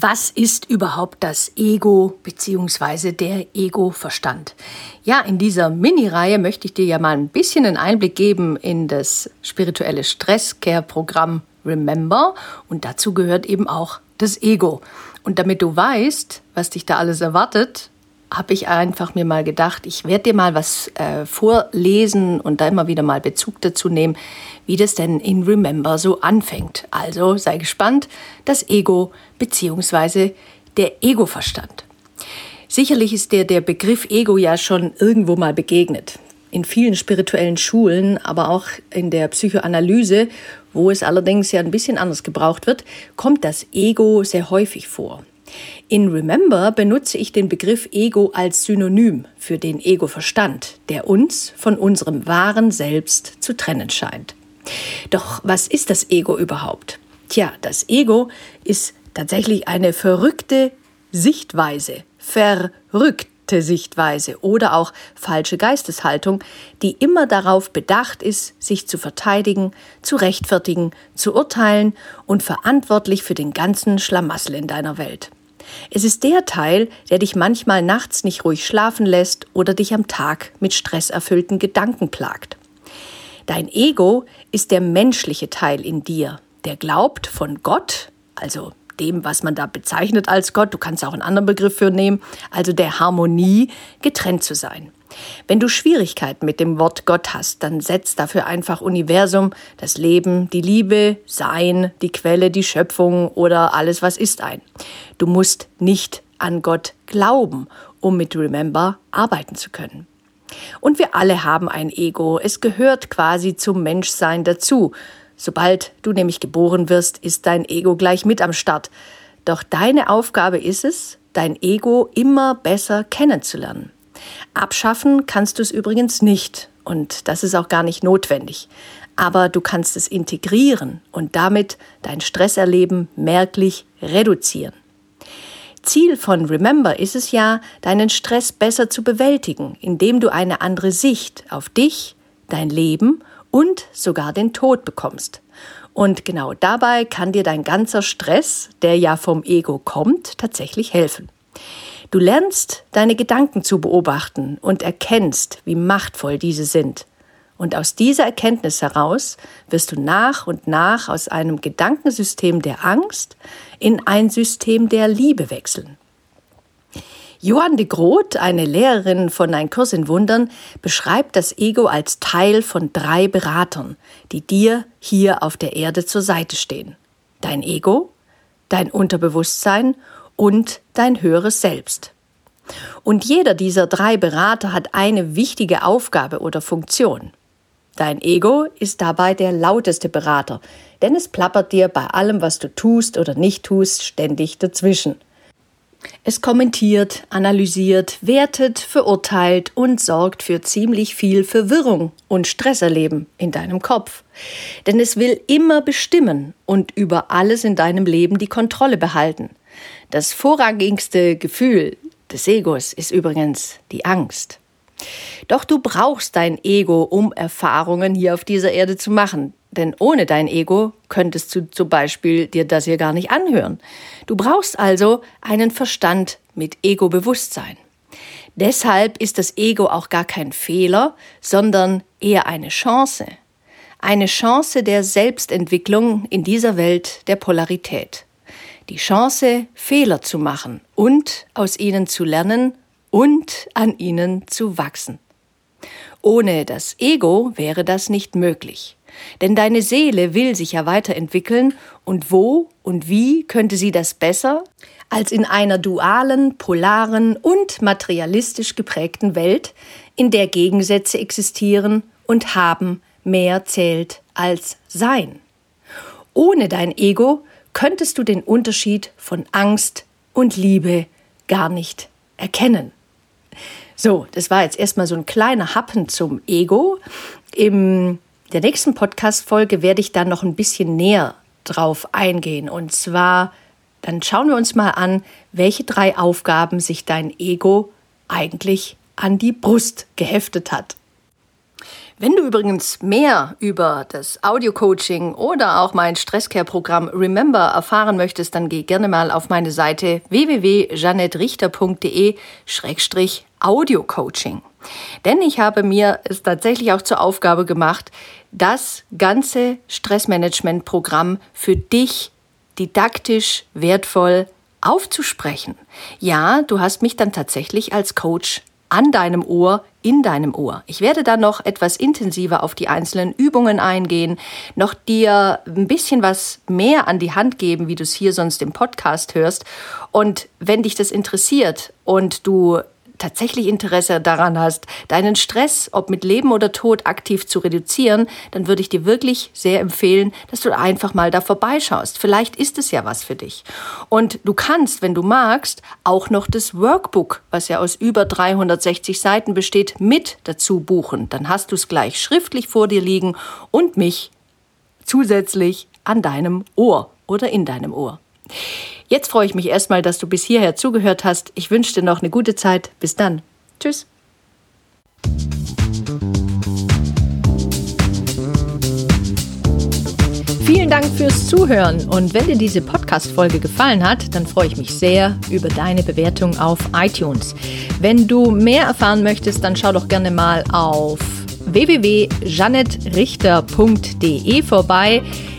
Was ist überhaupt das Ego bzw. der Ego-Verstand? Ja, in dieser Mini-Reihe möchte ich dir ja mal ein bisschen einen Einblick geben in das spirituelle Stresscare-Programm Remember und dazu gehört eben auch das Ego. Und damit du weißt, was dich da alles erwartet, habe ich einfach mir mal gedacht, ich werde dir mal was äh, vorlesen und da immer wieder mal Bezug dazu nehmen, wie das denn in Remember so anfängt. Also sei gespannt, das Ego bzw. der Ego-Verstand. Sicherlich ist dir der Begriff Ego ja schon irgendwo mal begegnet. In vielen spirituellen Schulen, aber auch in der Psychoanalyse, wo es allerdings ja ein bisschen anders gebraucht wird, kommt das Ego sehr häufig vor. In Remember benutze ich den Begriff Ego als Synonym für den Ego-Verstand, der uns von unserem wahren Selbst zu trennen scheint. Doch was ist das Ego überhaupt? Tja, das Ego ist tatsächlich eine verrückte Sichtweise, verrückte Sichtweise oder auch falsche Geisteshaltung, die immer darauf bedacht ist, sich zu verteidigen, zu rechtfertigen, zu urteilen und verantwortlich für den ganzen Schlamassel in deiner Welt. Es ist der Teil, der dich manchmal nachts nicht ruhig schlafen lässt oder dich am Tag mit stresserfüllten Gedanken plagt. Dein Ego ist der menschliche Teil in dir, der glaubt von Gott, also dem, was man da bezeichnet als Gott, du kannst auch einen anderen Begriff für nehmen, also der Harmonie, getrennt zu sein. Wenn du Schwierigkeiten mit dem Wort Gott hast, dann setz dafür einfach Universum, das Leben, die Liebe, Sein, die Quelle, die Schöpfung oder alles, was ist ein. Du musst nicht an Gott glauben, um mit Remember arbeiten zu können. Und wir alle haben ein Ego. Es gehört quasi zum Menschsein dazu. Sobald du nämlich geboren wirst, ist dein Ego gleich mit am Start. Doch deine Aufgabe ist es, dein Ego immer besser kennenzulernen. Abschaffen kannst du es übrigens nicht und das ist auch gar nicht notwendig. Aber du kannst es integrieren und damit dein Stresserleben merklich reduzieren. Ziel von Remember ist es ja, deinen Stress besser zu bewältigen, indem du eine andere Sicht auf dich, dein Leben und sogar den Tod bekommst. Und genau dabei kann dir dein ganzer Stress, der ja vom Ego kommt, tatsächlich helfen. Du lernst deine Gedanken zu beobachten und erkennst, wie machtvoll diese sind. Und aus dieser Erkenntnis heraus wirst du nach und nach aus einem Gedankensystem der Angst in ein System der Liebe wechseln. Johann de Groot, eine Lehrerin von Ein Kurs in Wundern, beschreibt das Ego als Teil von drei Beratern, die dir hier auf der Erde zur Seite stehen. Dein Ego, dein Unterbewusstsein und dein höheres Selbst. Und jeder dieser drei Berater hat eine wichtige Aufgabe oder Funktion. Dein Ego ist dabei der lauteste Berater, denn es plappert dir bei allem, was du tust oder nicht tust, ständig dazwischen. Es kommentiert, analysiert, wertet, verurteilt und sorgt für ziemlich viel Verwirrung und Stresserleben in deinem Kopf. Denn es will immer bestimmen und über alles in deinem Leben die Kontrolle behalten. Das vorrangigste Gefühl des Egos ist übrigens die Angst. Doch du brauchst dein Ego, um Erfahrungen hier auf dieser Erde zu machen. Denn ohne dein Ego könntest du zum Beispiel dir das hier gar nicht anhören. Du brauchst also einen Verstand mit Ego-Bewusstsein. Deshalb ist das Ego auch gar kein Fehler, sondern eher eine Chance. Eine Chance der Selbstentwicklung in dieser Welt der Polarität die Chance, Fehler zu machen und aus ihnen zu lernen und an ihnen zu wachsen. Ohne das Ego wäre das nicht möglich. Denn deine Seele will sich ja weiterentwickeln und wo und wie könnte sie das besser als in einer dualen, polaren und materialistisch geprägten Welt, in der Gegensätze existieren und haben mehr zählt als sein. Ohne dein Ego könntest du den Unterschied von Angst und Liebe gar nicht erkennen. So, das war jetzt erstmal so ein kleiner Happen zum Ego. In der nächsten Podcast-Folge werde ich dann noch ein bisschen näher drauf eingehen. Und zwar, dann schauen wir uns mal an, welche drei Aufgaben sich dein Ego eigentlich an die Brust geheftet hat. Wenn du übrigens mehr über das Audio-Coaching oder auch mein Stresscare-Programm Remember erfahren möchtest, dann geh gerne mal auf meine Seite www.janettrichter.de-audio-coaching. Denn ich habe mir es tatsächlich auch zur Aufgabe gemacht, das ganze Stressmanagement-Programm für dich didaktisch wertvoll aufzusprechen. Ja, du hast mich dann tatsächlich als Coach an deinem Ohr, in deinem Ohr. Ich werde dann noch etwas intensiver auf die einzelnen Übungen eingehen, noch dir ein bisschen was mehr an die Hand geben, wie du es hier sonst im Podcast hörst. Und wenn dich das interessiert und du tatsächlich Interesse daran hast, deinen Stress, ob mit Leben oder Tod, aktiv zu reduzieren, dann würde ich dir wirklich sehr empfehlen, dass du einfach mal da vorbeischaust. Vielleicht ist es ja was für dich. Und du kannst, wenn du magst, auch noch das Workbook, was ja aus über 360 Seiten besteht, mit dazu buchen. Dann hast du es gleich schriftlich vor dir liegen und mich zusätzlich an deinem Ohr oder in deinem Ohr. Jetzt freue ich mich erstmal, dass du bis hierher zugehört hast. Ich wünsche dir noch eine gute Zeit. Bis dann. Tschüss. Vielen Dank fürs Zuhören und wenn dir diese Podcast-Folge gefallen hat, dann freue ich mich sehr über deine Bewertung auf iTunes. Wenn du mehr erfahren möchtest, dann schau doch gerne mal auf www.janettrichter.de vorbei